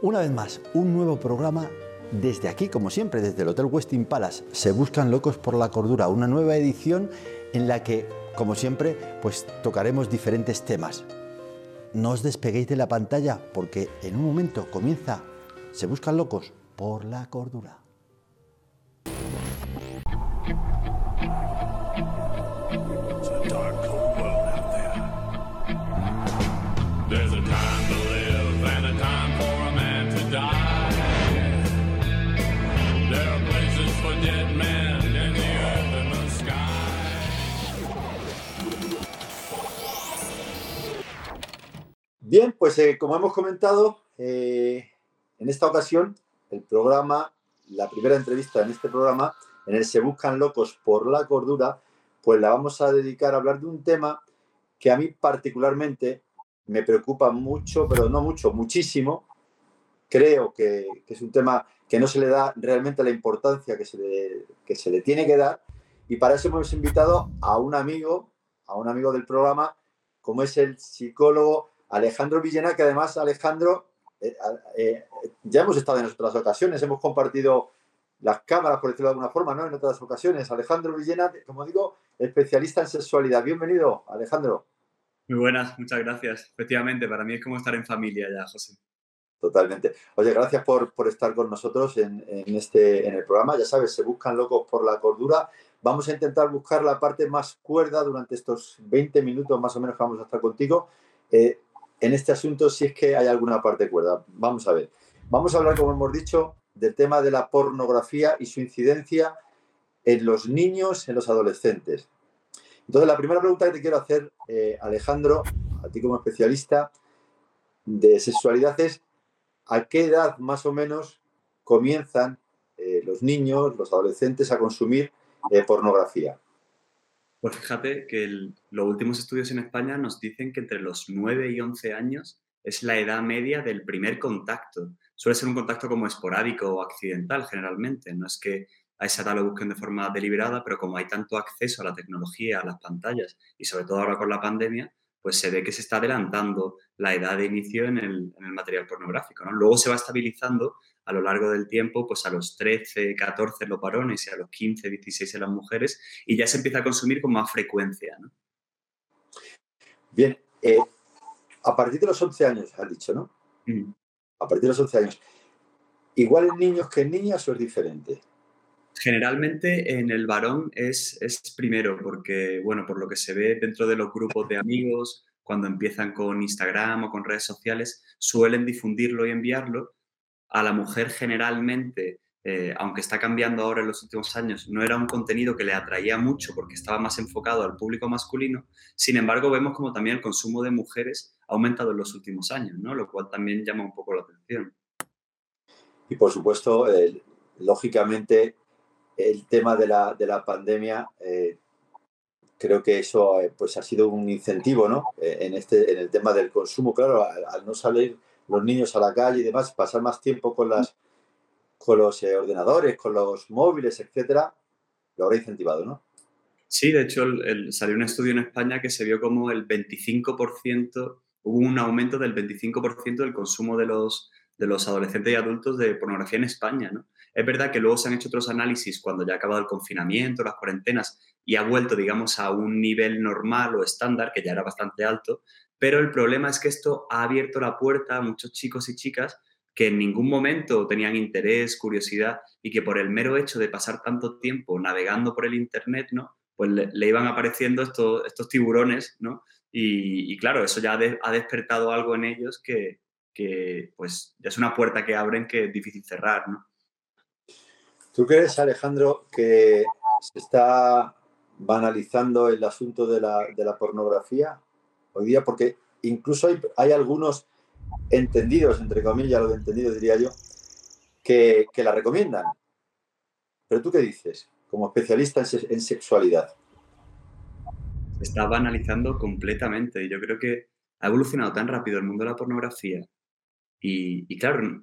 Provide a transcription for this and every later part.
Una vez más, un nuevo programa desde aquí, como siempre, desde el Hotel Westin Palace. Se buscan locos por la cordura, una nueva edición en la que, como siempre, pues tocaremos diferentes temas. No os despeguéis de la pantalla porque en un momento comienza Se buscan locos por la cordura. Bien, pues eh, como hemos comentado, eh, en esta ocasión el programa, la primera entrevista en este programa, en el Se Buscan Locos por la Cordura, pues la vamos a dedicar a hablar de un tema que a mí particularmente me preocupa mucho, pero no mucho, muchísimo. Creo que, es un tema que no se le da realmente la importancia que se, le, que se le tiene que dar. Y para eso hemos invitado a un amigo, a un amigo del programa, como es el psicólogo Alejandro Villena, que además, Alejandro, eh, eh, ya hemos estado en otras ocasiones, hemos compartido las cámaras, por decirlo de alguna forma, ¿no? En otras ocasiones. Alejandro Villena, como digo, especialista en sexualidad. Bienvenido, Alejandro. Muy buenas, muchas gracias. Efectivamente, para mí es como estar en familia ya, José. Totalmente. Oye, gracias por, estar con nosotros en, este, en el programa. Ya sabes, se buscan locos por la cordura. Vamos a intentar buscar la parte más cuerda durante estos 20 minutos más o menos que vamos a estar contigo. Eh, en este asunto si es que hay alguna parte cuerda. Vamos a ver. Vamos a hablar, como hemos dicho, del tema de la pornografía y su incidencia en los niños, en los adolescentes. Entonces, la primera pregunta que te quiero hacer, eh, Alejandro, a ti como especialista de sexualidad, es ¿a qué edad más o menos comienzan eh, los niños, los adolescentes a consumir eh, pornografía? Pues fíjate que los últimos estudios en España nos dicen que entre los 9 y 11 años es la edad media del primer contacto. Suele ser un contacto como esporádico o accidental generalmente. No es que a esa edad lo busquen de forma deliberada, pero como hay tanto acceso a la tecnología, a las pantallas y sobre todo ahora con la pandemia, pues se ve que se está adelantando la edad de inicio en el, material pornográfico. ¿no? Luego se va estabilizando a lo largo del tiempo, pues a los 13, 14 los varones y a los 15, 16 en las mujeres, y ya se empieza a consumir con más frecuencia. ¿no? Bien, eh, a partir de los 11 años, has dicho, ¿no? Mm. A partir de los 11 años. ¿Igual en niños que en niñas o es diferente? Generalmente en el varón es, es primero, porque, bueno, por lo que se ve dentro de los grupos de amigos, cuando empiezan con Instagram o con redes sociales, suelen difundirlo y enviarlo. A la mujer generalmente, eh, aunque está cambiando ahora en los últimos años, no era un contenido que le atraía mucho porque estaba más enfocado al público masculino. Sin embargo, vemos como también el consumo de mujeres ha aumentado en los últimos años, ¿no? lo cual también llama un poco la atención. Y por supuesto, lógicamente, el tema de la, de la pandemia, eh, creo que eso eh, pues ha sido un incentivo ¿no? En, este, en el tema del consumo. Claro, al, no salir los niños a la calle y demás, pasar más tiempo con, las, con los ordenadores, con los móviles, etcétera, lo habrá incentivado, ¿no? Sí, de hecho, salió un estudio en España que se vio como el 25%, hubo un aumento del 25% del consumo de los, de los adolescentes y adultos de pornografía en España, ¿no? Es verdad que luego se han hecho otros análisis cuando ya ha acabado el confinamiento, las cuarentenas y ha vuelto, digamos, a un nivel normal o estándar, que ya era bastante alto, pero el problema es que esto ha abierto la puerta a muchos chicos y chicas que en ningún momento tenían interés, curiosidad y que por el mero hecho de pasar tanto tiempo navegando por el Internet, ¿no? Pues le, iban apareciendo estos, estos tiburones, ¿no? Y, claro, eso ya ha, despertado algo en ellos que, que, pues ya es una puerta que abren que es difícil cerrar, ¿no? ¿Tú crees, Alejandro, que se está banalizando el asunto de la, pornografía hoy día? Porque incluso hay, algunos entendidos, entre comillas, lo de entendido diría yo, que, la recomiendan. Pero tú qué dices, como especialista en, sexualidad. Se está banalizando completamente. Yo creo que ha evolucionado tan rápido el mundo de la pornografía. Y, y claro,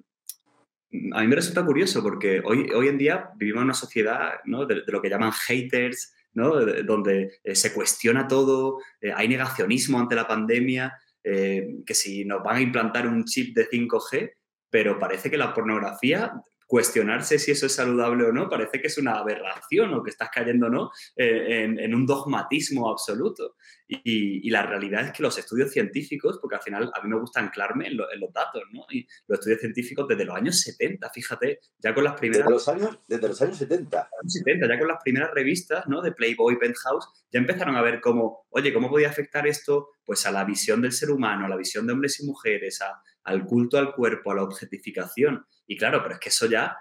a mí me resulta curioso porque hoy, hoy en día vivimos en una sociedad de, lo que llaman haters, ¿no? donde eh, se cuestiona todo, eh, hay negacionismo ante la pandemia, eh, que si nos van a implantar un chip de 5G, pero parece que la pornografía cuestionarse si eso es saludable o no, parece que es una aberración o que estás cayendo ¿no? Eh, en, un dogmatismo absoluto. Y, la realidad es que los estudios científicos, porque al final a mí me gusta anclarme en, los datos, ¿no? Y los estudios científicos desde los años 70, fíjate, ya con las primeras... Desde los años, desde los años 70. 70, ya con las primeras revistas, ¿no? De Playboy, Penthouse, ya empezaron a ver cómo, oye, ¿cómo podía afectar esto pues a la visión del ser humano, a la visión de hombres y mujeres, a, al culto al cuerpo, a la objetificación? Y claro, pero es que eso ya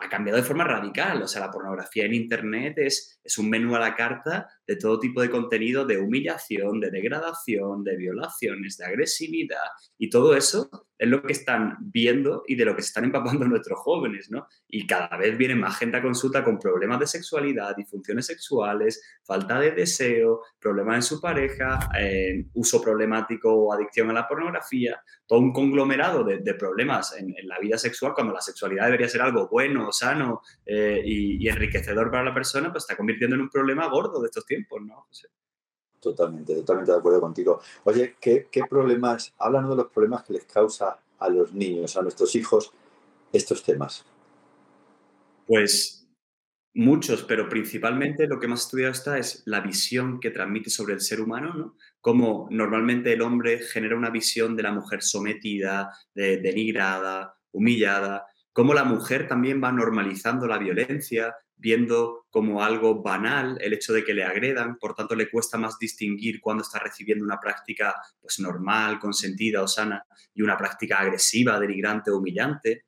ha cambiado de forma radical. O sea, la pornografía en Internet es, es un menú a la carta de todo tipo de contenido de humillación, de degradación, de violaciones, de agresividad. Y todo eso es lo que están viendo y de lo que se están empapando nuestros jóvenes, ¿no? Y cada vez viene más gente a consulta con problemas de sexualidad, disfunciones sexuales, falta de deseo, problemas en su pareja, eh, uso problemático o adicción a la pornografía, todo un conglomerado de, problemas en, la vida sexual, cuando la sexualidad debería ser algo bueno, sano eh, y, enriquecedor para la persona, pues está convirtiendo en un problema gordo de estos tiempos, ¿no? Totalmente, totalmente de acuerdo contigo. Oye, ¿qué, problemas, háblanos de los problemas que les causa a los niños, a nuestros hijos, estos temas? Pues muchos, pero principalmente lo que más estudiado está es la visión que transmite sobre el ser humano, ¿no? Cómo normalmente el hombre genera una visión de la mujer sometida, denigrada, humillada, cómo la mujer también va normalizando la violencia, viendo como algo banal el hecho de que le agredan, por tanto le cuesta más distinguir cuando está recibiendo una práctica pues normal, consentida o sana y una práctica agresiva, denigrante o humillante,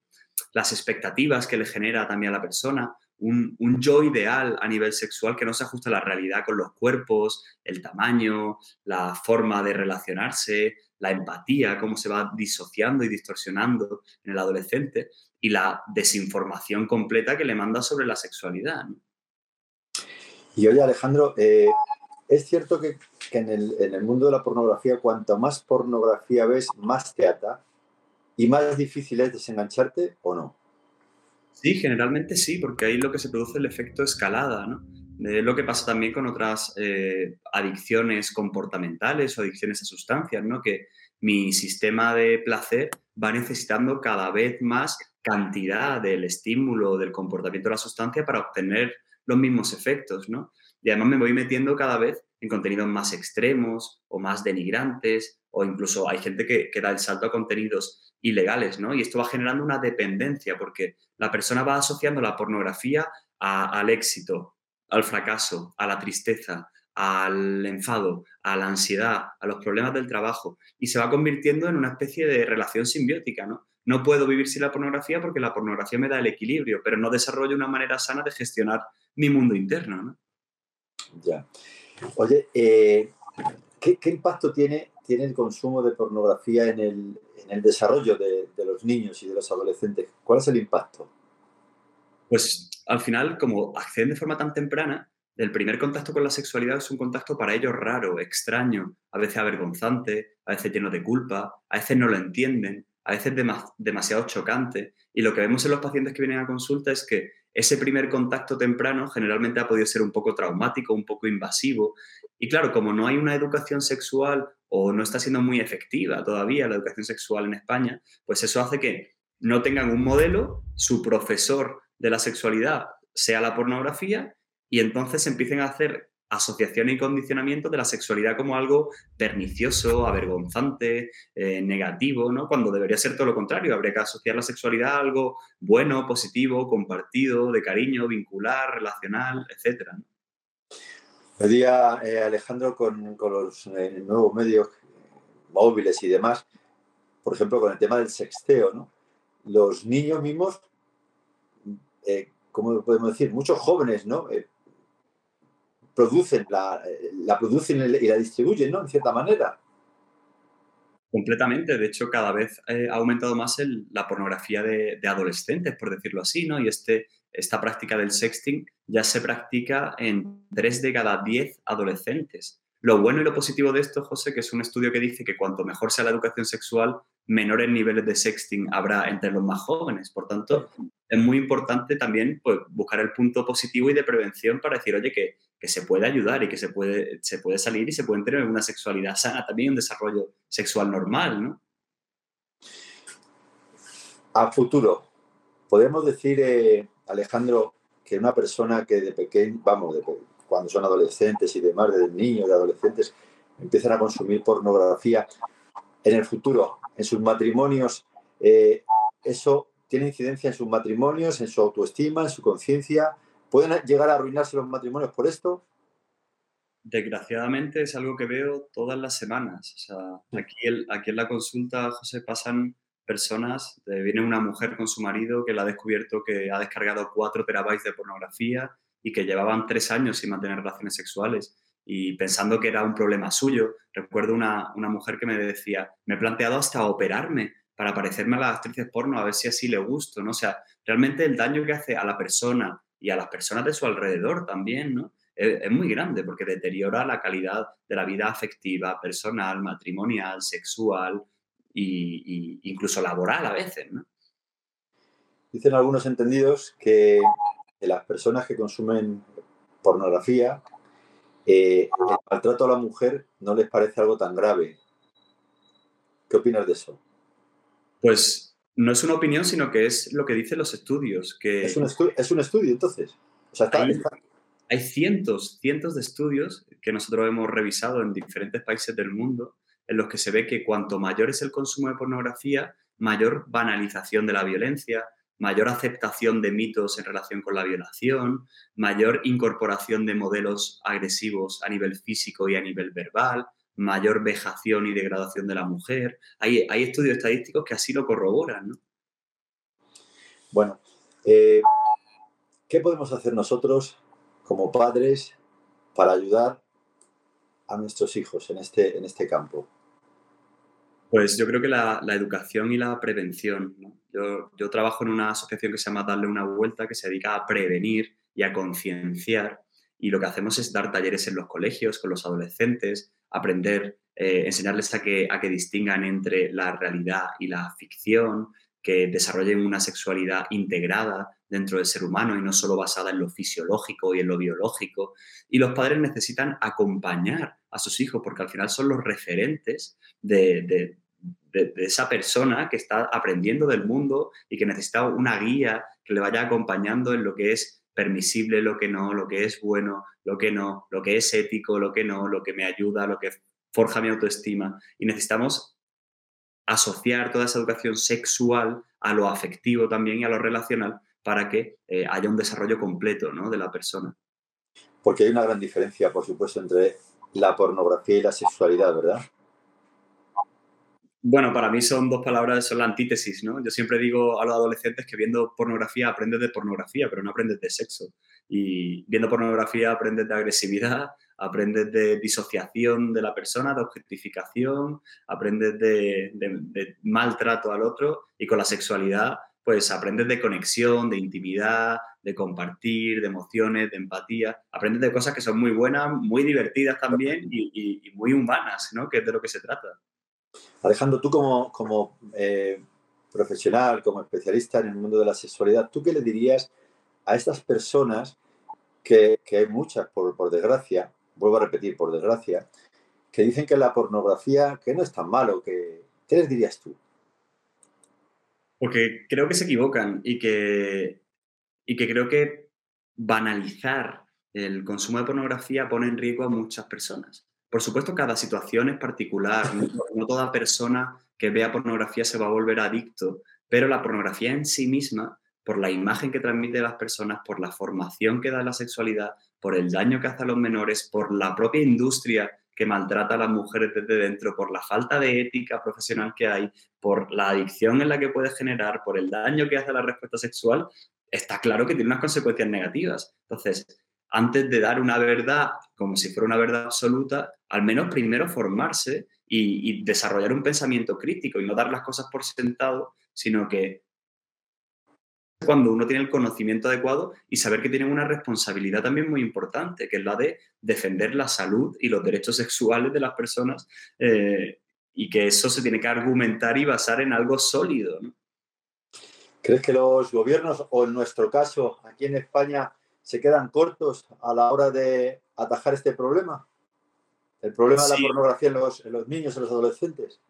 las expectativas que le genera también a la persona, un, yo ideal a nivel sexual que no se ajusta a la realidad con los cuerpos, el tamaño, la forma de relacionarse, la empatía, cómo se va disociando y distorsionando en el adolescente y la desinformación completa que le manda sobre la sexualidad. Y oye, Alejandro, eh, es cierto que, en, el, mundo de la pornografía, cuanto más pornografía ves, más te ata y más difícil es desengancharte o no. Sí, generalmente sí, porque ahí lo que se produce el efecto escalada, ¿no? Es lo que pasa también con otras eh, adicciones comportamentales o adicciones a sustancias, ¿no? Que mi sistema de placer va necesitando cada vez más cantidad del estímulo, del comportamiento de la sustancia para obtener los mismos efectos, ¿no? Y además me voy metiendo cada vez en contenidos más extremos o más denigrantes o incluso hay gente que, que da el salto a contenidos ilegales, ¿no? Y esto va generando una dependencia porque la persona va asociando la pornografía al éxito, al fracaso, a la tristeza, al enfado, a la ansiedad, a los problemas del trabajo y se va convirtiendo en una especie de relación simbiótica, ¿no? No puedo vivir sin la pornografía porque la pornografía me da el equilibrio, pero no desarrollo una manera sana de gestionar mi mundo interno, ¿no? Ya. Oye, eh, ¿qué, impacto tiene, tiene el consumo de pornografía en el, desarrollo de, de los niños y de los adolescentes? ¿Cuál es el impacto? Pues al final, como acceden de forma tan temprana, el primer contacto con la sexualidad es un contacto para ellos raro, extraño, a veces avergonzante, a veces lleno de culpa, a veces no lo entienden, a veces demasiado chocante. Y lo que vemos en los pacientes que vienen a consulta es que ese primer contacto temprano generalmente ha podido ser un poco traumático, un poco invasivo. Y claro, como no hay una educación sexual o no está siendo muy efectiva todavía la educación sexual en España, pues eso hace que no tengan un modelo, su profesor de la sexualidad sea la pornografía y entonces empiecen a hacer asociación y condicionamiento de la sexualidad como algo pernicioso, avergonzante, eh, negativo, ¿no? Cuando debería ser todo lo contrario, habría que asociar la sexualidad a algo bueno, positivo, compartido, de cariño, vincular, relacional, etc. El día, eh, Alejandro, con, los eh, nuevos medios móviles y demás, por ejemplo, con el tema del sexteo, ¿no? Los niños mismos, ¿cómo podemos decir? Muchos jóvenes, ¿no? Producen, la, la producen y la distribuyen, ¿no? En cierta manera. Completamente. De hecho, cada vez eh, ha aumentado más la pornografía de, de, adolescentes, por decirlo así, ¿no? Y este, esta práctica del sexting ya se practica en 3 de cada 10 adolescentes. Lo bueno y lo positivo de esto, José, que es un estudio que dice que cuanto mejor sea la educación sexual, menores niveles de sexting habrá entre los más jóvenes. Por tanto, es muy importante también pues, buscar el punto positivo y de prevención para decir, oye, que, que, se puede ayudar y que se puede, se puede salir y se puede tener una sexualidad sana, también un desarrollo sexual normal, ¿no? A futuro, podemos decir, eh, Alejandro, que una persona que de pequeño, vamos, de, cuando son adolescentes y demás, de niños, de adolescentes, empiezan a consumir pornografía, en el futuro, en sus matrimonios, eh, eso tiene incidencia en sus matrimonios, en su autoestima, en su conciencia. ¿Pueden llegar a arruinarse los matrimonios por esto? Desgraciadamente es algo que veo todas las semanas. O sea, aquí, aquí en la consulta, José, pasan personas, viene una mujer con su marido que le ha descubierto que ha descargado 4 terabytes de pornografía y que llevaban tres años sin mantener relaciones sexuales y pensando que era un problema suyo. Recuerdo una, una mujer que me decía, me he planteado hasta operarme para parecerme a las actrices porno, a ver si así le gusto, ¿no? O sea, realmente el daño que hace a la persona y a las personas de su alrededor también, ¿no? Es, muy grande porque deteriora la calidad de la vida afectiva, personal, matrimonial, sexual e incluso laboral a veces, ¿no? Dicen algunos entendidos que las personas que consumen pornografía eh, el maltrato a la mujer no les parece algo tan grave. ¿Qué opinas de eso? Pues no es una opinión, sino que es lo que dicen los estudios. Que es, un es un estudio, entonces. hay, cientos, cientos de estudios que nosotros hemos revisado en diferentes países del mundo en los que se ve que cuanto mayor es el consumo de pornografía, mayor banalización de la violencia, mayor aceptación de mitos en relación con la violación, mayor incorporación de modelos agresivos a nivel físico y a nivel verbal, mayor vejación y degradación de la mujer. Hay, hay estudios estadísticos que así lo corroboran. ¿no? Bueno, eh, ¿qué podemos hacer nosotros como padres para ayudar a nuestros hijos en este, en este campo? Pues yo creo que la, educación y la prevención. Yo, yo, trabajo en una asociación que se llama Darle una Vuelta, que se dedica a prevenir y a concienciar. Y lo que hacemos es dar talleres en los colegios con los adolescentes, aprender, eh, enseñarles a que, a que distingan entre la realidad y la ficción, que desarrollen una sexualidad integrada dentro del ser humano y no solo basada en lo fisiológico y en lo biológico. Y los padres necesitan acompañar a sus hijos porque al final son los referentes de, esa persona que está aprendiendo del mundo y que necesita una guía que le vaya acompañando en lo que es permisible, lo que no, lo que es bueno, lo que no, lo que es ético, lo que no, lo que me ayuda, lo que forja mi autoestima. Y necesitamos asociar toda esa educación sexual a lo afectivo también y a lo relacional para que eh, haya un desarrollo completo de la persona. Porque hay una gran diferencia, por supuesto, entre la pornografía y la sexualidad, ¿verdad? Bueno, para mí son dos palabras, son la antítesis, ¿no? Yo siempre digo a los adolescentes que viendo pornografía aprendes de pornografía, pero no aprendes de sexo. Y viendo pornografía aprendes de agresividad, aprendes de disociación de la persona, de objetificación, aprendes de, de maltrato al otro y con la sexualidad pues aprendes de conexión, de intimidad, de compartir, de emociones, de empatía. Aprendes de cosas que son muy buenas, muy divertidas también y, muy humanas, ¿no? Que es de lo que se trata. Alejandro, tú como, como eh, profesional, como especialista en el mundo de la sexualidad, ¿tú qué le dirías a estas personas, que, hay muchas, por, por, desgracia, vuelvo a repetir, por desgracia, que dicen que la pornografía, que no es tan malo, que, ¿qué les dirías tú? Porque creo que se equivocan y que, y que creo que banalizar el consumo de pornografía pone en riesgo a muchas personas. Por supuesto, cada situación es particular. No, toda persona que vea pornografía se va a volver adicto, pero la pornografía en sí misma, por la imagen que transmite las personas, por la formación que da la sexualidad, por el daño que hace a los menores, por la propia industria que maltrata a las mujeres desde dentro, por la falta de ética profesional que hay, por la adicción en la que puede generar, por el daño que hace a la respuesta sexual, está claro que tiene unas consecuencias negativas. Entonces, antes de dar una verdad como si fuera una verdad absoluta, al menos primero formarse y, desarrollar un pensamiento crítico y no dar las cosas por sentado, sino que cuando uno tiene el conocimiento adecuado y saber que tiene una responsabilidad también muy importante, que es la de defender la salud y los derechos sexuales de las personas eh, y que eso se tiene que argumentar y basar en algo sólido. ¿Crees que los gobiernos, o en nuestro caso, aquí en España, se quedan cortos a la hora de atajar este problema? El problema de la pornografía en los, en los niños, en los adolescentes.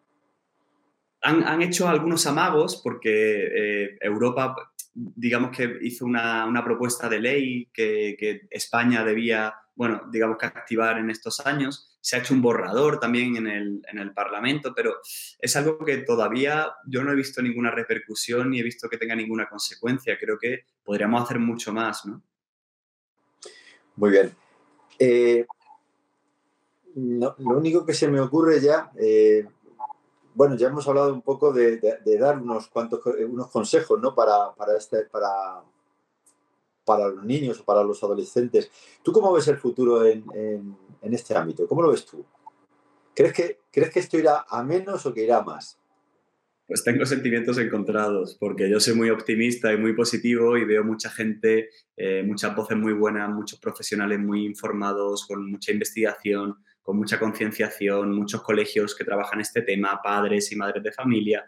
han, hecho algunos amagos porque eh, Europa, digamos que hizo una, propuesta de ley que, España debía, bueno, digamos que activar en estos años. Se ha hecho un borrador también en el, en el Parlamento, pero es algo que todavía yo no he visto ninguna repercusión ni he visto que tenga ninguna consecuencia. Creo que podríamos hacer mucho más, ¿no? Muy bien. Eh, lo único que se me ocurre ya, eh, bueno, ya hemos hablado un poco de, dar unos cuantos unos consejos ¿no? para, para, este, para, para los niños o para los adolescentes. ¿Tú cómo ves el futuro en, en, este ámbito? ¿Cómo lo ves tú? ¿Crees que, ¿Crees que esto irá a menos o que irá a más? Pues tengo sentimientos encontrados, porque yo soy muy optimista y muy positivo y veo mucha gente, eh, muchas voces muy buenas, muchos profesionales muy informados, con mucha investigación, con mucha concienciación, muchos colegios que trabajan este tema, padres y madres de familia.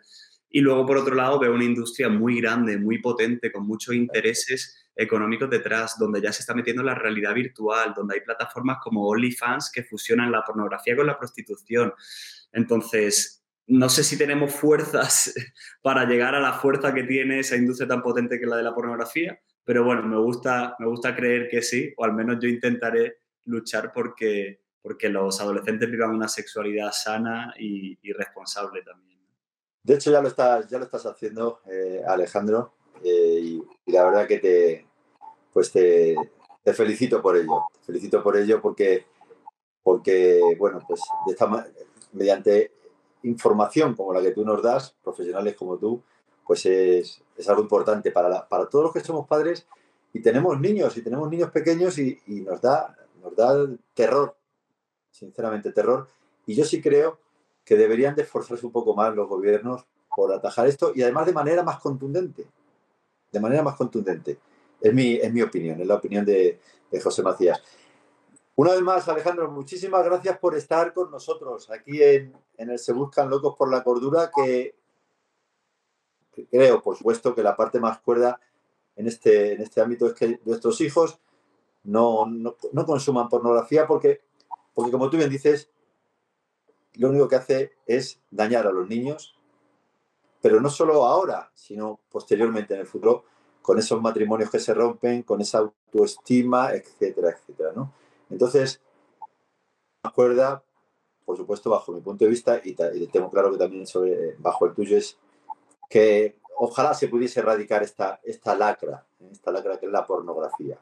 Y luego, por otro lado, veo una industria muy grande, muy potente, con muchos intereses económicos detrás, donde ya se está metiendo la realidad virtual, donde hay plataformas como OnlyFans que fusionan la pornografía con la prostitución. Entonces, no sé si tenemos fuerzas para llegar a la fuerza que tiene esa industria tan potente que la de la pornografía, pero bueno, me gusta, me gusta creer que sí, o al menos yo intentaré luchar porque, porque los adolescentes vivan una sexualidad sana y, responsable también. De hecho, ya lo estás, ya lo estás haciendo, eh, Alejandro, eh, y, la verdad que te, pues te, felicito por ello. Te felicito por ello porque, porque bueno, pues mediante información como la que tú nos das, profesionales como tú, pues es, algo importante para, para todos los que somos padres y tenemos niños, y tenemos niños pequeños y, y nos, da, nos da terror sinceramente terror. Y yo sí creo que deberían de esforzarse un poco más los gobiernos por atajar esto y además de manera más contundente. De manera más contundente. Es mi, es mi opinión, es la opinión de, José Macías. Una vez más, Alejandro, muchísimas gracias por estar con nosotros aquí en, el Se Buscan Locos por la Cordura, que, creo, por supuesto, que la parte más cuerda en este, en este ámbito es que nuestros hijos no, no, no consuman pornografía porque porque como tú bien dices, lo único que hace es dañar a los niños, pero no solo ahora, sino posteriormente en el futuro, con esos matrimonios que se rompen, con esa autoestima, etcétera, etcétera, ¿no? Entonces, acuerda, por supuesto, bajo mi punto de vista, y, tengo claro que también sobre, bajo el tuyo, es que ojalá se pudiese erradicar esta, esta lacra, esta lacra que es la pornografía.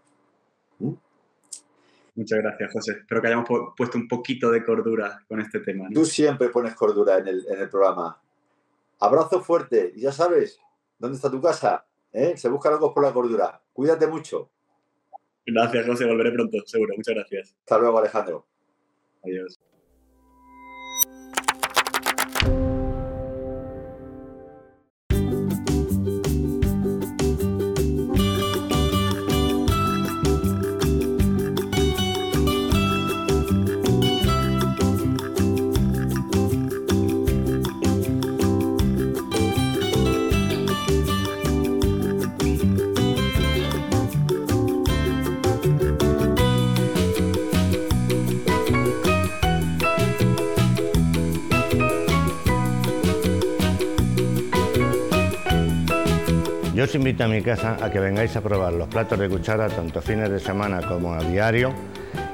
Muchas gracias, José. Espero que hayamos puesto un poquito de cordura con este tema. Tú siempre pones cordura en el, en el programa. Abrazo fuerte. Y ya sabes, ¿dónde está tu casa? ¿Eh? Se busca algo por la cordura. Cuídate mucho. Gracias, José. Volveré pronto, seguro. Muchas gracias. Hasta luego, Alejandro. Adiós. Yo os invito a mi casa a que vengáis a probar los platos de cuchara tanto fines de semana como a diario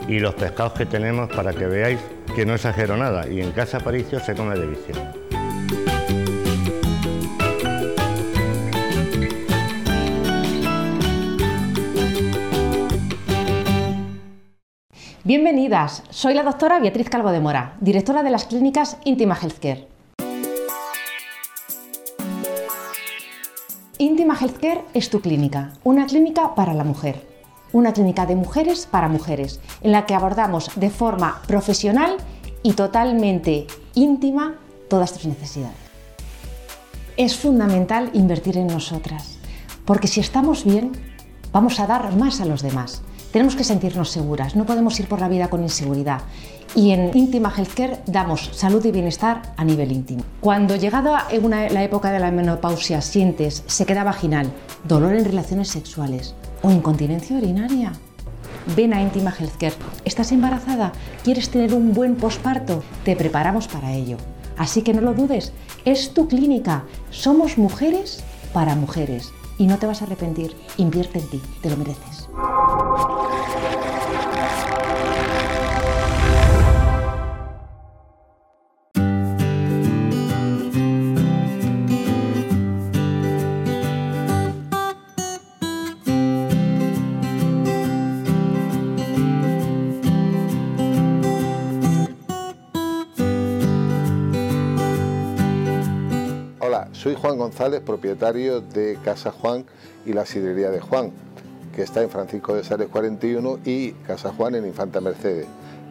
y los pescados que tenemos para que veáis que no exagero nada y en casa Paricio se come de. Bienvenidas, soy la doctora Beatriz Calvo de Mora, directora de las clínicas Intima Healthcare. Intima Healthcare es tu clínica, una clínica para la mujer, una clínica de mujeres para mujeres, en la que abordamos de forma profesional y totalmente íntima todas tus necesidades. Es fundamental invertir en nosotras, porque si estamos bien, vamos a dar más a los demás. Tenemos que sentirnos seguras, no podemos ir por la vida con inseguridad y en Íntima Healthcare damos salud y bienestar a nivel íntimo. Cuando llegada la época de la menopausia sientes sequedad vaginal, dolor en relaciones sexuales o incontinencia urinaria, ven a Íntima Healthcare. ¿Estás embarazada? ¿Quieres tener un buen posparto? Te preparamos para ello. Así que no lo dudes, es tu clínica. Somos mujeres para mujeres. Y no te vas a arrepentir. Invierte en ti, te lo mereces. Soy Juan González, propietario de Casa Juan y la sidrería de Juan, que está en Francisco de Sales 41 y Casa Juan en Infanta Mercedes.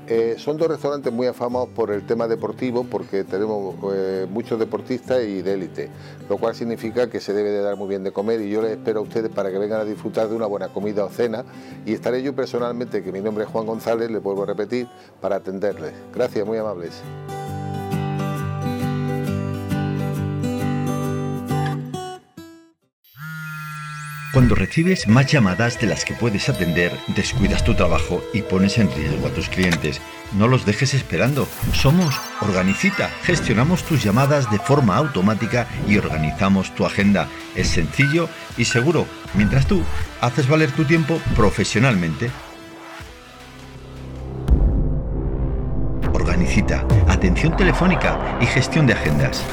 Eh, son dos restaurantes muy afamados por el tema deportivo porque tenemos eh, muchos deportistas y de élite, lo cual significa que se debe de dar muy bien de comer y yo les espero a ustedes para que vengan a disfrutar de una buena comida o cena y estaré yo personalmente, que mi nombre es Juan González, les vuelvo a repetir, para atenderles. Gracias, muy amables. Cuando recibes más llamadas de las que puedes atender, descuidas tu trabajo y pones en riesgo a tus clientes. No los dejes esperando. Somos Organicita. Gestionamos tus llamadas de forma automática y organizamos tu agenda. Es sencillo y seguro, mientras tú haces valer tu tiempo profesionalmente. Organicita. Atención telefónica y gestión de agendas.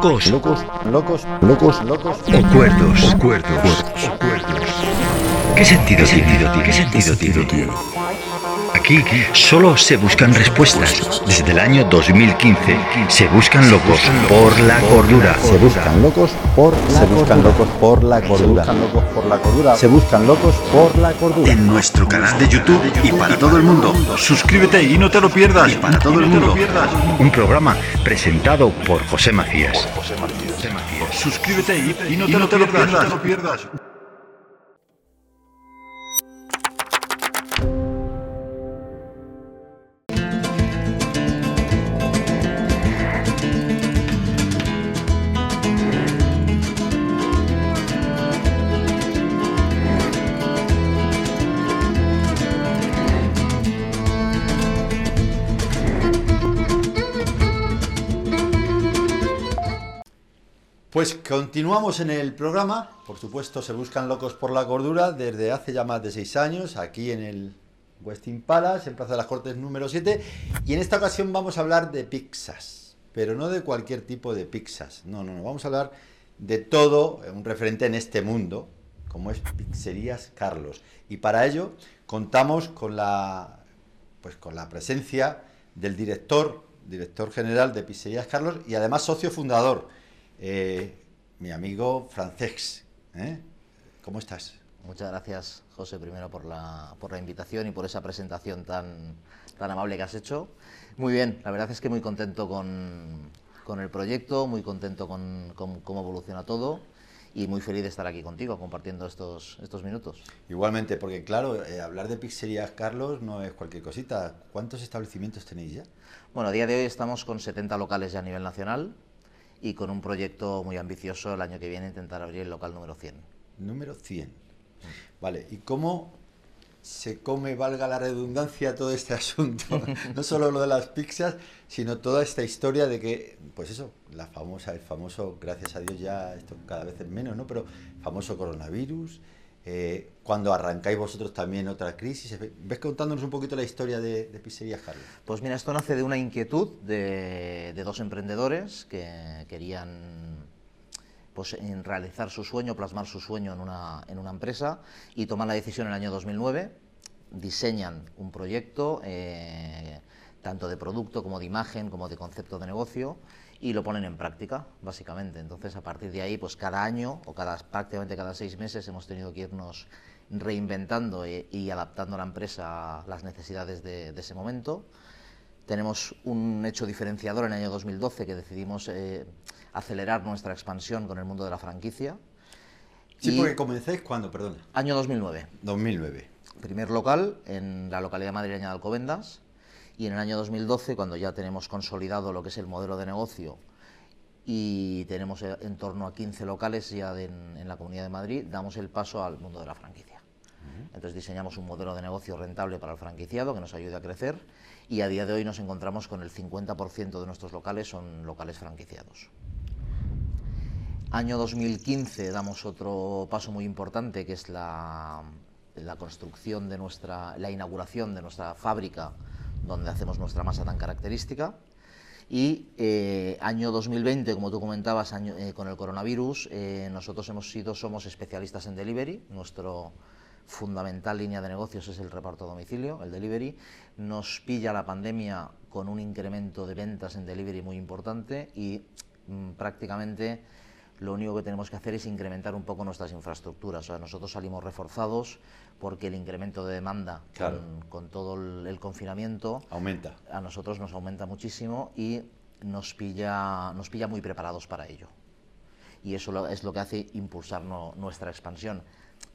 Locos, locos, locos, locos, locos, o cuerdos, cuerdos, cuerdos. ¿Qué sentido tiene? ¿Qué sentido tiene? Aquí solo se buscan respuestas. Desde el año 2015 se buscan locos por la cordura. Se buscan locos por la se buscan locos por la cordura. Se buscan locos por la cordura. Se buscan locos por la cordura. En nuestro canal de YouTube y para todo el mundo. Suscríbete y no te lo pierdas. Y para todo el mundo. Un programa presentado por José Macías. Suscríbete y no te lo pierdas. Pues continuamos en el programa, por supuesto se buscan locos por la cordura desde hace ya más de seis años, aquí en el Westin Palace, en Plaza de las Cortes número 7, y en esta ocasión vamos a hablar de pizzas, pero no de cualquier tipo de pizzas, no, no, no, vamos a hablar de todo, un referente en este mundo, como es Pizzerías Carlos, y para ello contamos con la, pues con la presencia del director, director general de Pizzerías Carlos y además socio fundador, eh, mi amigo Francesc. ¿eh? ¿Cómo estás? Muchas gracias, José, primero por la, por la invitación y por esa presentación tan, tan amable que has hecho. Muy bien, la verdad es que muy contento con, con el proyecto, muy contento con, cómo evoluciona todo y muy feliz de estar aquí contigo compartiendo estos, estos minutos. Igualmente, porque claro, eh, hablar de pizzerías, Carlos, no es cualquier cosita. ¿Cuántos establecimientos tenéis ya? Bueno, a día de hoy estamos con 70 locales ya a nivel nacional y con un proyecto muy ambicioso el año que viene intentar abrir el local número 100. Número 100. Vale, ¿y cómo se come, valga la redundancia, todo este asunto? no solo lo de las pizzas, sino toda esta historia de que, pues eso, la famosa, el famoso, gracias a Dios ya esto cada vez es menos, ¿no? Pero famoso coronavirus, eh, cuando arrancáis vosotros también otra crisis. ¿Ves contándonos un poquito la historia de, de Pizzerías Carlos? Pues mira, esto nace de una inquietud de, dos emprendedores que querían pues, en realizar su sueño, plasmar su sueño en una, en una empresa y toman la decisión en el año 2009, diseñan un proyecto, eh, tanto de producto como de imagen, como de concepto de negocio, y lo ponen en práctica, básicamente. Entonces, a partir de ahí, pues cada año o cada, prácticamente cada seis meses hemos tenido que irnos reinventando e- y adaptando la empresa a las necesidades de, de ese momento. Tenemos un hecho diferenciador en el año 2012 que decidimos eh, acelerar nuestra expansión con el mundo de la franquicia. Sí, Y porque comenzáis cuando, perdona. Año 2009. 2009. Primer local en la localidad madrileña de Alcobendas y en el año 2012, cuando ya tenemos consolidado lo que es el modelo de negocio y tenemos eh, en torno a 15 locales ya de- en, en la Comunidad de Madrid, damos el paso al mundo de la franquicia. Entonces diseñamos un modelo de negocio rentable para el franquiciado que nos ayude a crecer y a día de hoy nos encontramos con el 50% de nuestros locales son locales franquiciados. Año 2015 damos otro paso muy importante que es la, la construcción de nuestra, la inauguración de nuestra fábrica donde hacemos nuestra masa tan característica. Y eh, año 2020, como tú comentabas, eh, con el coronavirus, eh, nosotros hemos sido, somos especialistas en delivery. Nuestro fundamental línea de negocios es el reparto a domicilio, el delivery. Nos pilla la pandemia con un incremento de ventas en delivery muy importante y mm, prácticamente lo único que tenemos que hacer es incrementar un poco nuestras infraestructuras. O sea, nosotros salimos reforzados porque el incremento de demanda Claro. con, con todo el, el confinamiento Aumenta. a nosotros nos aumenta muchísimo y nos pilla, nos pilla muy preparados para ello. Y eso lo- es lo que hace impulsar no- nuestra expansión.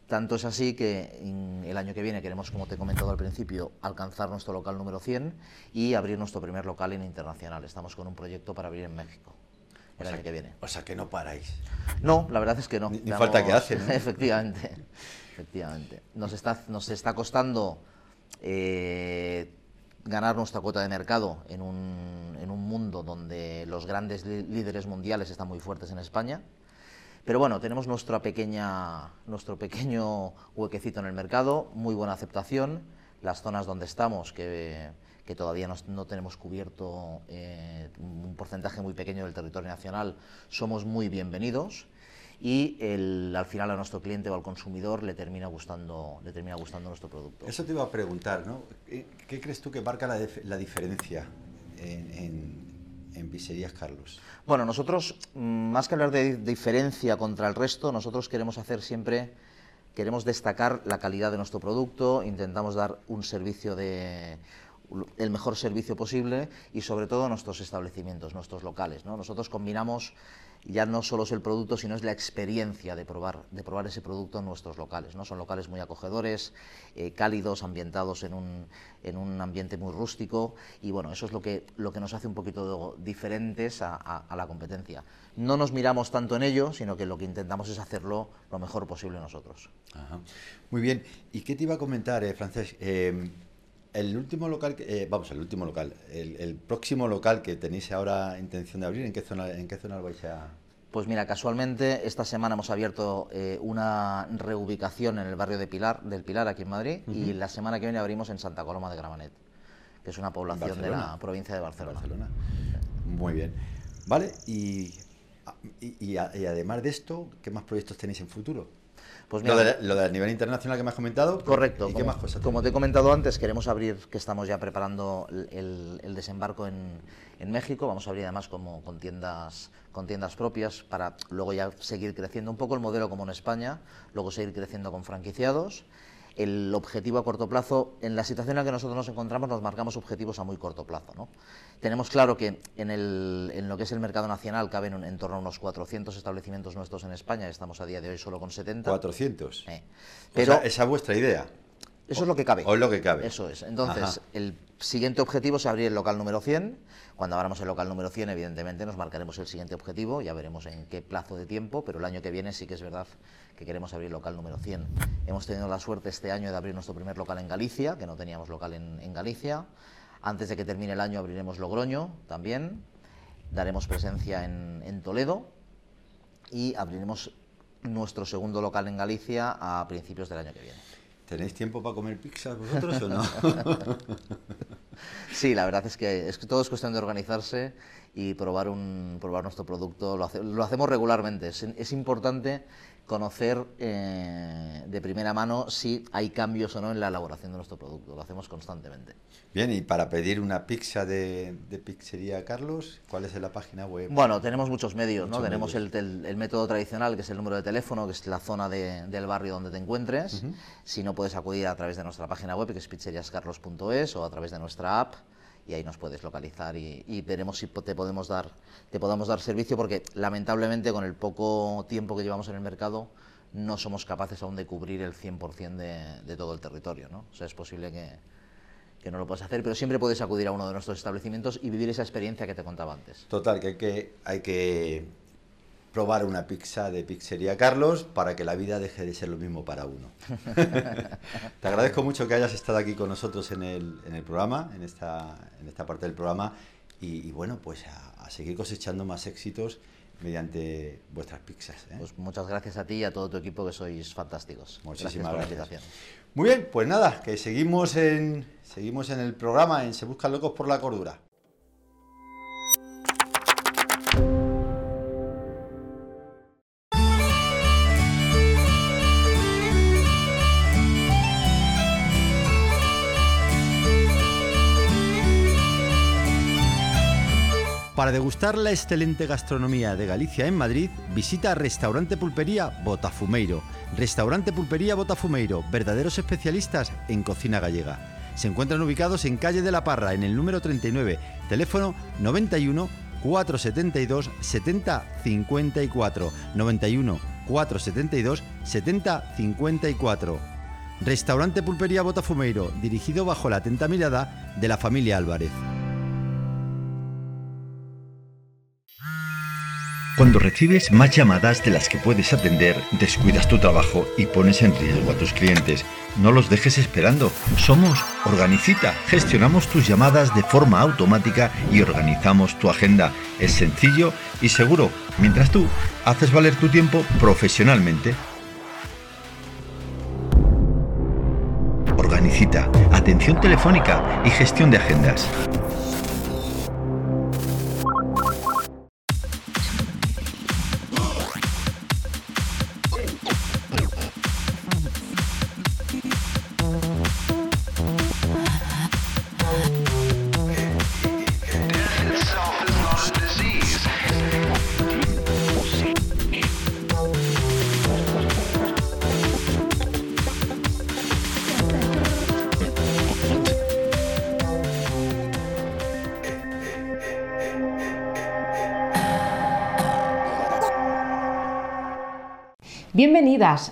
Tanto es así que en el año que viene queremos, como te he comentado al principio, alcanzar nuestro local número 100 y abrir nuestro primer local en internacional. Estamos con un proyecto para abrir en México el año que viene. O sea, que no paráis. No, la verdad es que no. Ni- falta que hace, ¿no? Efectivamente, efectivamente. Nos está, nos está costando eh, ganar nuestra cuota de mercado en un, en un mundo donde los grandes líderes mundiales están muy fuertes en España. Pero bueno, tenemos nuestra pequeña, nuestro pequeño huequecito en el mercado, muy buena aceptación. Las zonas donde estamos, que, que todavía no, no tenemos cubierto eh, un porcentaje muy pequeño del territorio nacional, somos muy bienvenidos y el- al final a nuestro cliente o al consumidor le termina gustando, le termina gustando nuestro producto. Eso te iba a preguntar, ¿no? ¿Qué, qué crees tú que marca la, la diferencia en, en, en Pizzerías Carlos? Bueno, nosotros, mm, más que hablar de diferencia contra el resto, nosotros queremos hacer siempre, queremos destacar la calidad de nuestro producto, intentamos dar un servicio de el mejor servicio posible y sobre todo nuestros establecimientos, nuestros locales. ¿no? Nosotros combinamos ya no solo es el producto, sino es la experiencia de probar, de probar ese producto en nuestros locales. ¿no? Son locales muy acogedores, eh, cálidos, ambientados en un, en un ambiente muy rústico y bueno, eso es lo que, lo que nos hace un poquito diferentes a, la competencia. No nos miramos tanto en ello, sino que lo que intentamos es hacerlo lo mejor posible nosotros. Muy bien. ¿Y qué te iba a comentar? Eh, el último local, que- eh, vamos, el último local, el, el próximo local que tenéis ahora intención de abrir, ¿en qué zona, en qué zona lo vais a...? Pues mira, casualmente esta semana hemos abierto eh, una reubicación en el barrio de Pilar, del Pilar, aquí en Madrid, y la semana que viene abrimos en Santa Coloma de Gramenet, que es una población de la provincia de Barcelona. Barcelona. Muy bien. Vale, y, y, y y además de esto, ¿qué más proyectos tenéis en futuro? Pues lo, mira, de, lo de nivel internacional que me has comentado. Correcto. ¿Y como, qué más cosas como te he comentado antes, queremos abrir, que estamos ya preparando el desembarco en, en México. Vamos a abrir además como con tiendas, con tiendas propias para luego ya seguir creciendo un poco el modelo como en España, luego seguir creciendo con franquiciados. El objetivo a corto plazo, en la situación en la que nosotros nos encontramos, nos marcamos objetivos a muy corto plazo. ¿no? Tenemos claro que en, el- en lo que es el mercado nacional caben en, en torno a unos 400 establecimientos nuestros en España, estamos a día de hoy solo con 70. 400. Eh, O Pero sea, esa es vuestra idea. eso es lo que cabe. O es lo que cabe. Eso es. Entonces, Ajá. el siguiente objetivo es abrir el local número 100. Cuando abramos el local número 100, evidentemente nos marcaremos el siguiente objetivo, ya veremos en qué plazo de tiempo, pero el año que viene sí que es verdad que queremos abrir el local número 100. Hemos tenido la suerte este año de abrir nuestro primer local en Galicia, que no teníamos local en, en Galicia. Antes de que termine el año abriremos Logroño también. Daremos presencia en, en Toledo y abriremos nuestro segundo local en Galicia a principios del año que viene. ¿Tenéis tiempo para comer pizza vosotros o no? Sí, la verdad es que, es que todo es cuestión de organizarse y probar, un, probar nuestro producto. Lo, hace- lo hacemos regularmente. Es, es importante conocer eh, de primera mano si hay cambios o no en la elaboración de nuestro producto. Lo hacemos constantemente. Bien, y para pedir una pizza de, Pizzería Carlos, ¿cuál es la página web? Bueno, tenemos muchos medios, ¿no? Tenemos El, método tradicional, que es el número de teléfono, que es la zona del barrio donde te encuentres. Si no, puedes acudir a través de nuestra página web, que es pizzeriascarlos.es, o a través de nuestra app y ahí nos puedes localizar y, veremos si te podemos dar te podemos dar servicio porque lamentablemente con el poco tiempo que llevamos en el mercado no somos capaces aún de cubrir el 100% de, de todo el territorio, ¿no? O sea, es posible que, que no lo puedas hacer, pero siempre puedes acudir a uno de nuestros establecimientos y vivir esa experiencia que te contaba antes. Total, que hay que, hay que probar una pizza de Pizzería Carlos para que la vida deje de ser lo mismo para uno. Te agradezco mucho que hayas estado aquí con nosotros en el, en el programa, en esta, en esta parte del programa, y, bueno, pues a, seguir cosechando más éxitos mediante vuestras pizzas. ¿eh? Pues muchas gracias a ti y a todo tu equipo que sois fantásticos. Muchísimas gracias. Muy bien, pues nada, que seguimos en, seguimos en el programa en Se Buscan Locos por la Cordura. Para degustar la excelente gastronomía de Galicia en Madrid, visita Restaurante Pulpería Botafumeiro. Restaurante Pulpería Botafumeiro, verdaderos especialistas en cocina gallega. Se encuentran ubicados en calle de la Parra, en el número 39, teléfono 91 472 70 54 91 472 70 54. Restaurante Pulpería Botafumeiro, dirigido bajo la atenta mirada de la familia Álvarez. Cuando recibes más llamadas de las que puedes atender, descuidas tu trabajo y pones en riesgo a tus clientes. No los dejes esperando. Somos Organicita. Gestionamos tus llamadas de forma automática y organizamos tu agenda. Es sencillo y seguro, mientras tú haces valer tu tiempo profesionalmente. Organicita. Atención telefónica y gestión de agendas.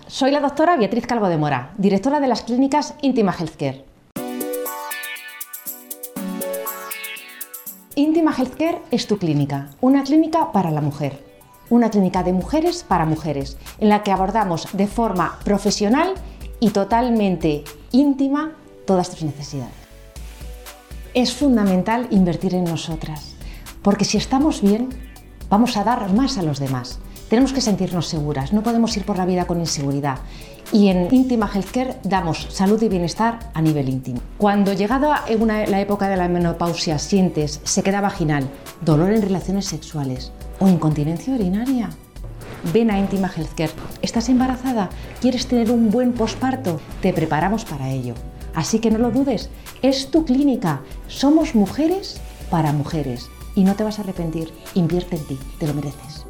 Soy la doctora Beatriz Calvo de Mora, directora de las clínicas Intima Healthcare. Intima Healthcare es tu clínica, una clínica para la mujer, una clínica de mujeres para mujeres, en la que abordamos de forma profesional y totalmente íntima todas tus necesidades. Es fundamental invertir en nosotras, porque si estamos bien, vamos a dar más a los demás tenemos que sentirnos seguras, no podemos ir por la vida con inseguridad. Y en Íntima Healthcare damos salud y bienestar a nivel íntimo. Cuando llegado a la época de la menopausia sientes sequedad vaginal, dolor en relaciones sexuales o incontinencia urinaria, ven a Íntima Healthcare. ¿Estás embarazada? ¿Quieres tener un buen posparto? Te preparamos para ello. Así que no lo dudes, es tu clínica. Somos mujeres para mujeres. Y no te vas a arrepentir. Invierte en ti, te lo mereces.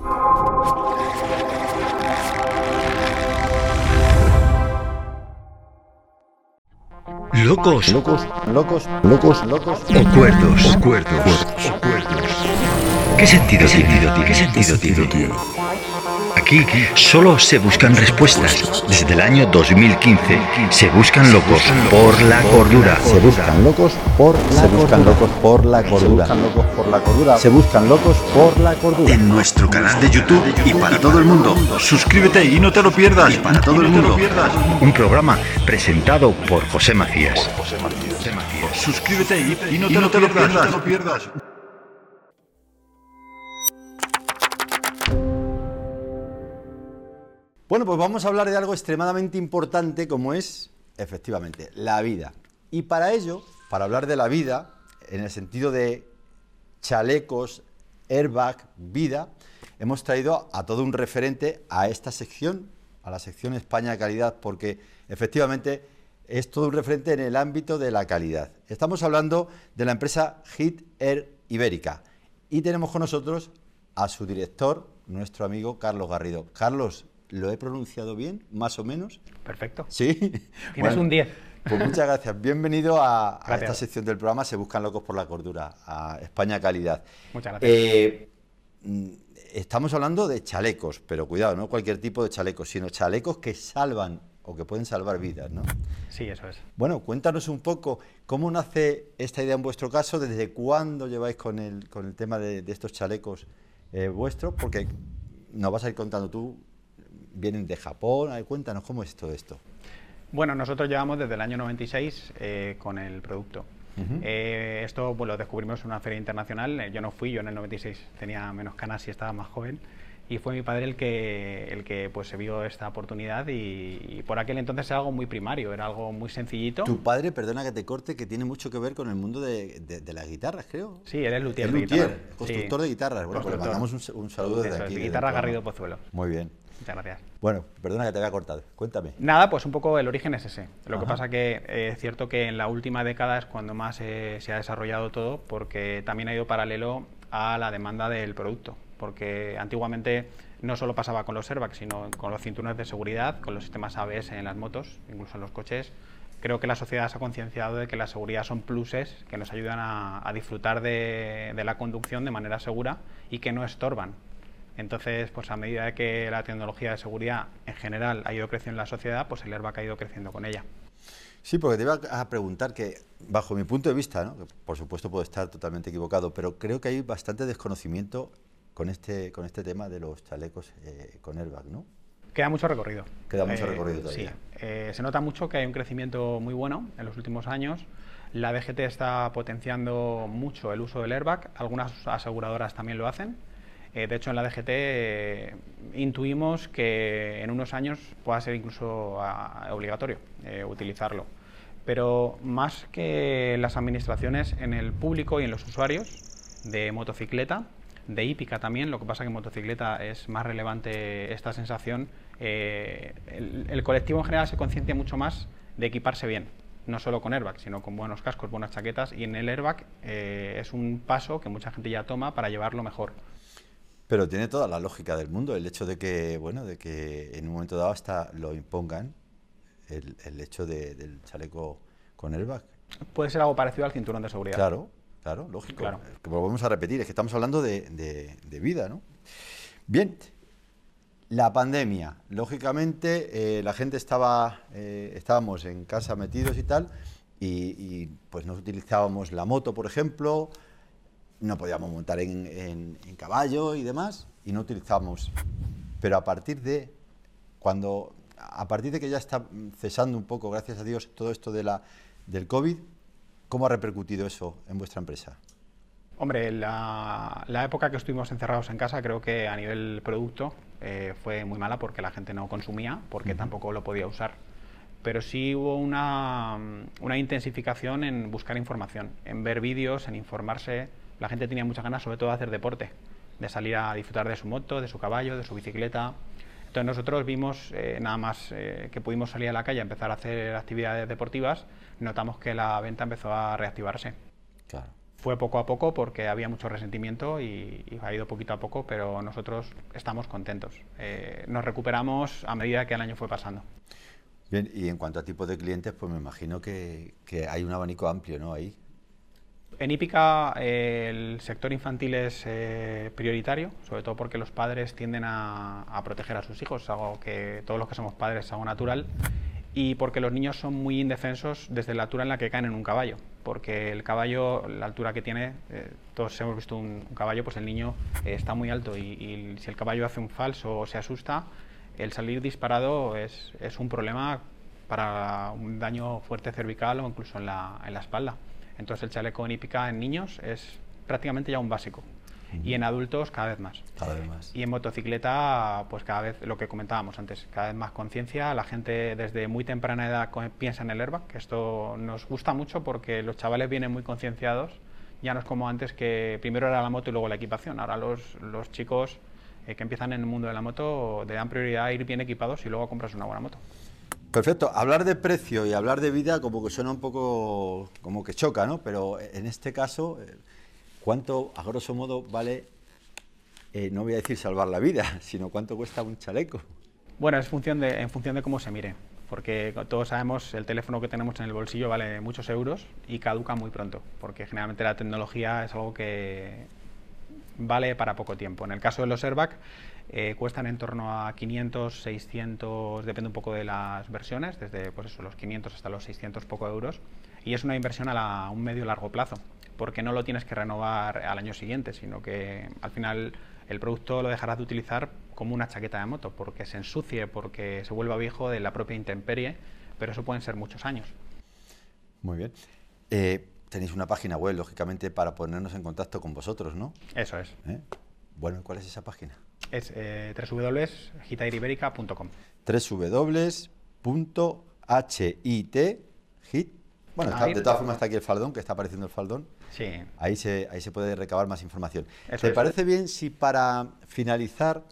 Locos, locos, locos, locos, locos, o cuerdos, cuerdos, cuerdos. ¿Qué sentido tiene? ¿Qué sentido tiene? Aquí solo se buscan respuestas. Desde el año 2015 se buscan locos por la cordura. Se buscan locos por la se buscan locos por la cordura. Se buscan locos por la cordura. Se buscan locos por la cordura. En nuestro canal de YouTube y para todo el mundo. Suscríbete y no te lo pierdas. Y para todo el mundo. Un programa presentado por José Macías. Suscríbete y no te lo pierdas. Bueno, pues vamos a hablar de algo extremadamente importante como es, efectivamente, la vida. Y para ello, para hablar de la vida, en el sentido de chalecos, airbag, vida, hemos traído a todo un referente a esta sección a la sección España Calidad porque efectivamente es todo un referente en el ámbito de la calidad. Estamos hablando de la empresa Hit Air Ibérica y tenemos con nosotros a su director, nuestro amigo Carlos Garrido. Carlos, ¿lo he pronunciado bien, más o menos? Perfecto. Sí. Tienes Bueno, un 10. Pues muchas gracias. Bienvenido a, esta sección del programa Se Buscan Locos por la Cordura, a España Calidad. Muchas gracias. Eh, estamos hablando de chalecos, pero cuidado, no cualquier tipo de chalecos, sino chalecos que salvan o que pueden salvar vidas, ¿no? Sí, eso es. Bueno, cuéntanos un poco cómo nace esta idea en vuestro caso, desde cuándo lleváis con el, con el tema de, de estos chalecos eh, vuestros, porque nos vas a ir contando tú, vienen de Japón, a ver, cuéntanos cómo es todo esto. Bueno, nosotros llevamos desde el año 96 eh, con el producto. Ujú. Eh, esto pues, lo descubrimos en una feria internacional. Eh, Yo no fui, yo en el 96 tenía menos canas y estaba más joven. Y fue mi padre el que, el que pues, se vio esta oportunidad y, y por aquel entonces era algo muy primario, era algo muy sencillito. Tu padre, perdona que te corte, que tiene mucho que ver con el mundo de, de- de las guitarras, creo. Sí, él es luthier Es de luthier, guitarra. constructor Sí. de guitarras. Bueno, pues le Constructor. mandamos un, un saludo desde Eso es, aquí. de desde el Guitarra. Garrido Pozuelo. Muy bien. Muchas gracias. Bueno, perdona que te había cortado. Cuéntame. Nada, pues un poco el origen es ese. Lo que pasa que eh, es cierto que en la última década es cuando más eh, se ha desarrollado todo, porque también ha ido paralelo a la demanda del producto. Porque antiguamente no solo pasaba con los airbags, sino con los cinturones de seguridad, con los sistemas ABS en las motos, incluso en los coches. Creo que la sociedad se ha concienciado de que la seguridad son pluses que nos ayudan a, a disfrutar de, de la conducción de manera segura y que no estorban. Entonces, pues a medida que la tecnología de seguridad en general ha ido creciendo en la sociedad, pues el airbag ha ido creciendo con ella. Sí, porque te iba a preguntar que, bajo mi punto de vista, ¿no? que por supuesto puedo estar totalmente equivocado, pero creo que hay bastante desconocimiento con este, con este tema de los chalecos eh, con airbag, ¿no? Queda mucho recorrido. Queda mucho Eh, recorrido todavía. Sí, Eh, se nota mucho que hay un crecimiento muy bueno en los últimos años. La DGT está potenciando mucho el uso del airbag, algunas aseguradoras también lo hacen. Eh, de hecho, en la DGT eh, intuimos que en unos años pueda ser incluso ah, obligatorio eh, utilizarlo. Pero más que las administraciones, en el público y en los usuarios de motocicleta, de hípica también, lo que pasa que en motocicleta es más relevante esta sensación. el, colectivo en general se conciencia mucho más de equiparse bien, no solo con airbag, sino con buenos cascos, buenas chaquetas, y en el airbag es un paso que mucha gente ya toma para llevarlo mejor. Pero tiene toda la lógica del mundo el hecho de que, bueno, de que en un momento dado hasta lo impongan el, el hecho de- del chaleco con airbag. Puede ser algo parecido al cinturón de seguridad. Claro, claro, lógico. Claro. Que volvemos a repetir, es que estamos hablando de, de- de vida, ¿no? Bien, la pandemia. Lógicamente, eh, la gente estaba, eh, estábamos en casa metidos y tal, y, y, pues no utilizábamos la moto, por ejemplo, no podíamos montar en, en- en caballo y demás, y no utilizábamos. Pero a partir de cuando, a partir de que ya está cesando un poco, gracias a Dios, todo esto de la, del COVID, ¿cómo ha repercutido eso en vuestra empresa? Hombre, la, la época que estuvimos encerrados en casa creo que a nivel producto eh, fue muy mala porque la gente no consumía, porque tampoco lo podía usar. Pero sí hubo una, una intensificación en buscar información, en ver vídeos, en informarse. La gente tenía muchas ganas sobre todo de hacer deporte, de salir a disfrutar de su moto, de su caballo, de su bicicleta. Entonces nosotros vimos, eh, nada más eh, que pudimos salir a la calle a empezar a hacer actividades deportivas, notamos que la venta empezó a reactivarse. Claro. Fue poco a poco porque había mucho resentimiento y, y ha ido poquito a poco, pero nosotros estamos contentos. Eh, nos recuperamos a medida que el año fue pasando. Bien, y en cuanto a tipo de clientes, pues me imagino que, que hay un abanico amplio, ¿no? Ahí. En Hípica eh, el sector infantil es eh, prioritario, sobre todo porque los padres tienden a, proteger a sus hijos, algo que todos los que somos padres es algo natural, y porque los niños son muy indefensos desde la altura en la que caen en un caballo, porque el caballo, la altura que tiene, eh, todos hemos visto un, caballo, pues el niño está muy alto y, si el caballo hace un falso o se asusta, el salir disparado es, un problema para un daño fuerte cervical o incluso en la espalda. Entonces el chaleco en hípica en niños es prácticamente ya un básico. Y en adultos cada vez más. Cada vez más. Y en motocicleta, pues cada vez, lo que comentábamos antes, cada vez más conciencia. La gente desde muy temprana edad piensa en el airbag, que esto nos gusta mucho porque los chavales vienen muy concienciados. Ya no es como antes que primero era la moto y luego la equipación. Ahora los, los chicos eh, que empiezan en el mundo de la moto le dan prioridad a ir bien equipados y luego compras una buena moto. Perfecto. Hablar de precio y hablar de vida como que suena un poco como que choca, ¿no? Pero en este caso, eh, ¿cuánto, a grosso modo, vale, eh, no voy a decir salvar la vida, sino cuánto cuesta un chaleco? Bueno, es función de, en función de cómo se mire, porque todos sabemos el teléfono que tenemos en el bolsillo vale muchos euros y caduca muy pronto, porque generalmente la tecnología es algo que vale para poco tiempo. En el caso de los airbag, eh, cuestan en torno a 500, 600, depende un poco de las versiones, desde pues eso, los 500 hasta los 600 poco euros, y es una inversión a, un medio largo plazo, porque no lo tienes que renovar al año siguiente, sino que al final el producto lo dejarás de utilizar como una chaqueta de moto, porque se ensucie, porque se vuelva viejo de la propia intemperie, pero eso pueden ser muchos años. Muy bien. Eh, tenéis una página web, lógicamente, para ponernos en contacto con vosotros, ¿no? Eso es. ¿Eh? Bueno, ¿cuál es esa página? Es eh, www.hitairiberica.com. www.hit, hit. Bueno, de todas formas está aquí el faldón, que está apareciendo el faldón. Sí. Ahí se, ahí se puede recabar más información. ¿Te parece bien si para finalizar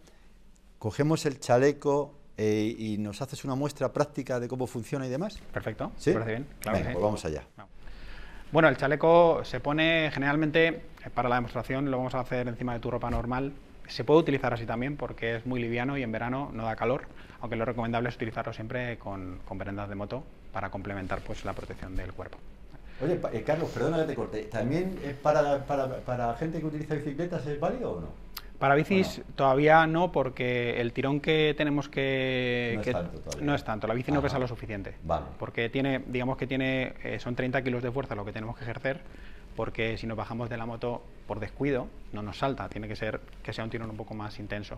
cogemos el chaleco eh, y nos haces una muestra práctica de cómo funciona y demás? Perfecto, ¿Sí? parece bien. Claro Venga, pues vamos allá. Bueno, el chaleco se pone generalmente, eh, para la demostración lo vamos a hacer encima de tu ropa normal. Se puede utilizar así también porque es muy liviano y en verano no da calor, aunque lo recomendable es utilizarlo siempre con, prendas de moto para complementar pues, la protección del cuerpo. Oye, eh, Carlos, perdona que te corte. ¿También para, para, para gente que utiliza bicicletas es válido o no? Para bicis todavía no, porque el tirón que tenemos que... No, es, tanto no es tanto, la bici no pesa lo suficiente. Vale. Porque tiene, digamos que tiene, eh, son 30 kilos de fuerza lo que tenemos que ejercer, porque si nos bajamos de la moto por descuido, no nos salta, tiene que ser que sea un tirón un poco más intenso.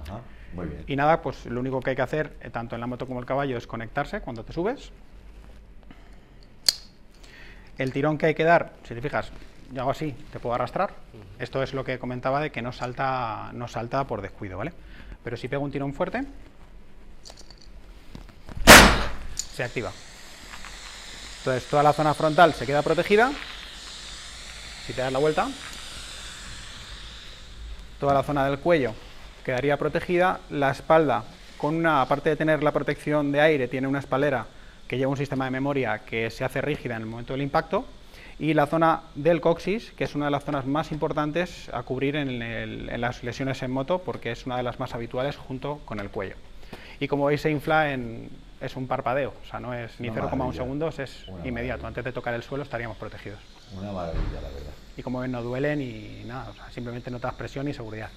Ajá, muy bien. Y nada, pues lo único que hay que hacer, eh, tanto en la moto como el caballo, es conectarse cuando te subes. El tirón que hay que dar, si te fijas, yo hago así, te puedo arrastrar. Esto es lo que comentaba de que no salta, no salta por descuido, ¿vale? Pero si pego un tirón fuerte, se activa. Entonces toda la zona frontal se queda protegida. Si te das la vuelta, toda la zona del cuello quedaría protegida. La espalda, con una, aparte de tener la protección de aire, tiene una espalera que lleva un sistema de memoria que se hace rígida en el momento del impacto y la zona del coxis, que es una de las zonas más importantes a cubrir en, las lesiones en moto, porque es una de las más habituales junto con el cuello. Y como veis, se infla en, es un parpadeo, o sea, no es ni 0,1 segundos, es inmediato. Antes de tocar el suelo estaríamos protegidos. Una maravilla, la verdad. Y como ven, no duelen y nada, simplemente notas presión y seguridad.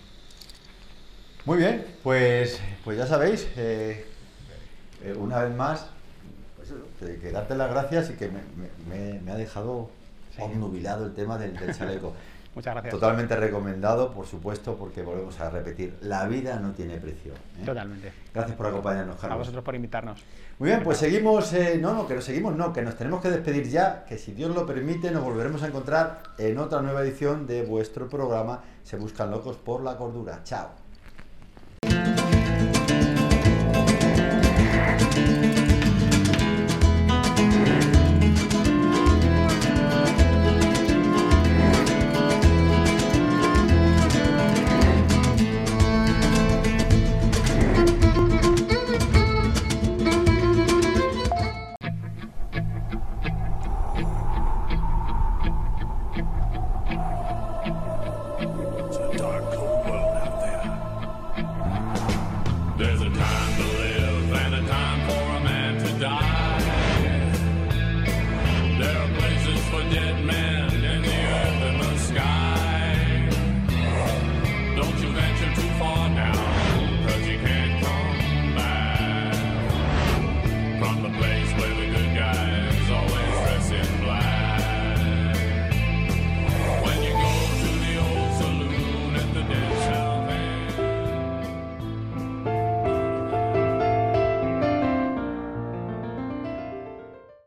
Muy bien, pues, pues ya sabéis, eh, eh, una vez más, pues que darte las gracias y que me ha dejado obnubilado el tema del, chaleco. Muchas gracias. Totalmente recomendado, por supuesto, porque volvemos a repetir, la vida no tiene precio. ¿eh? Totalmente. Gracias por acompañarnos, Carlos. A vosotros por invitarnos. Muy bien, pues seguimos, eh, no, no, que nos seguimos, no, que nos tenemos que despedir ya, que si Dios lo permite nos volveremos a encontrar en otra nueva edición de vuestro programa Se Buscan Locos por la Cordura. Chao.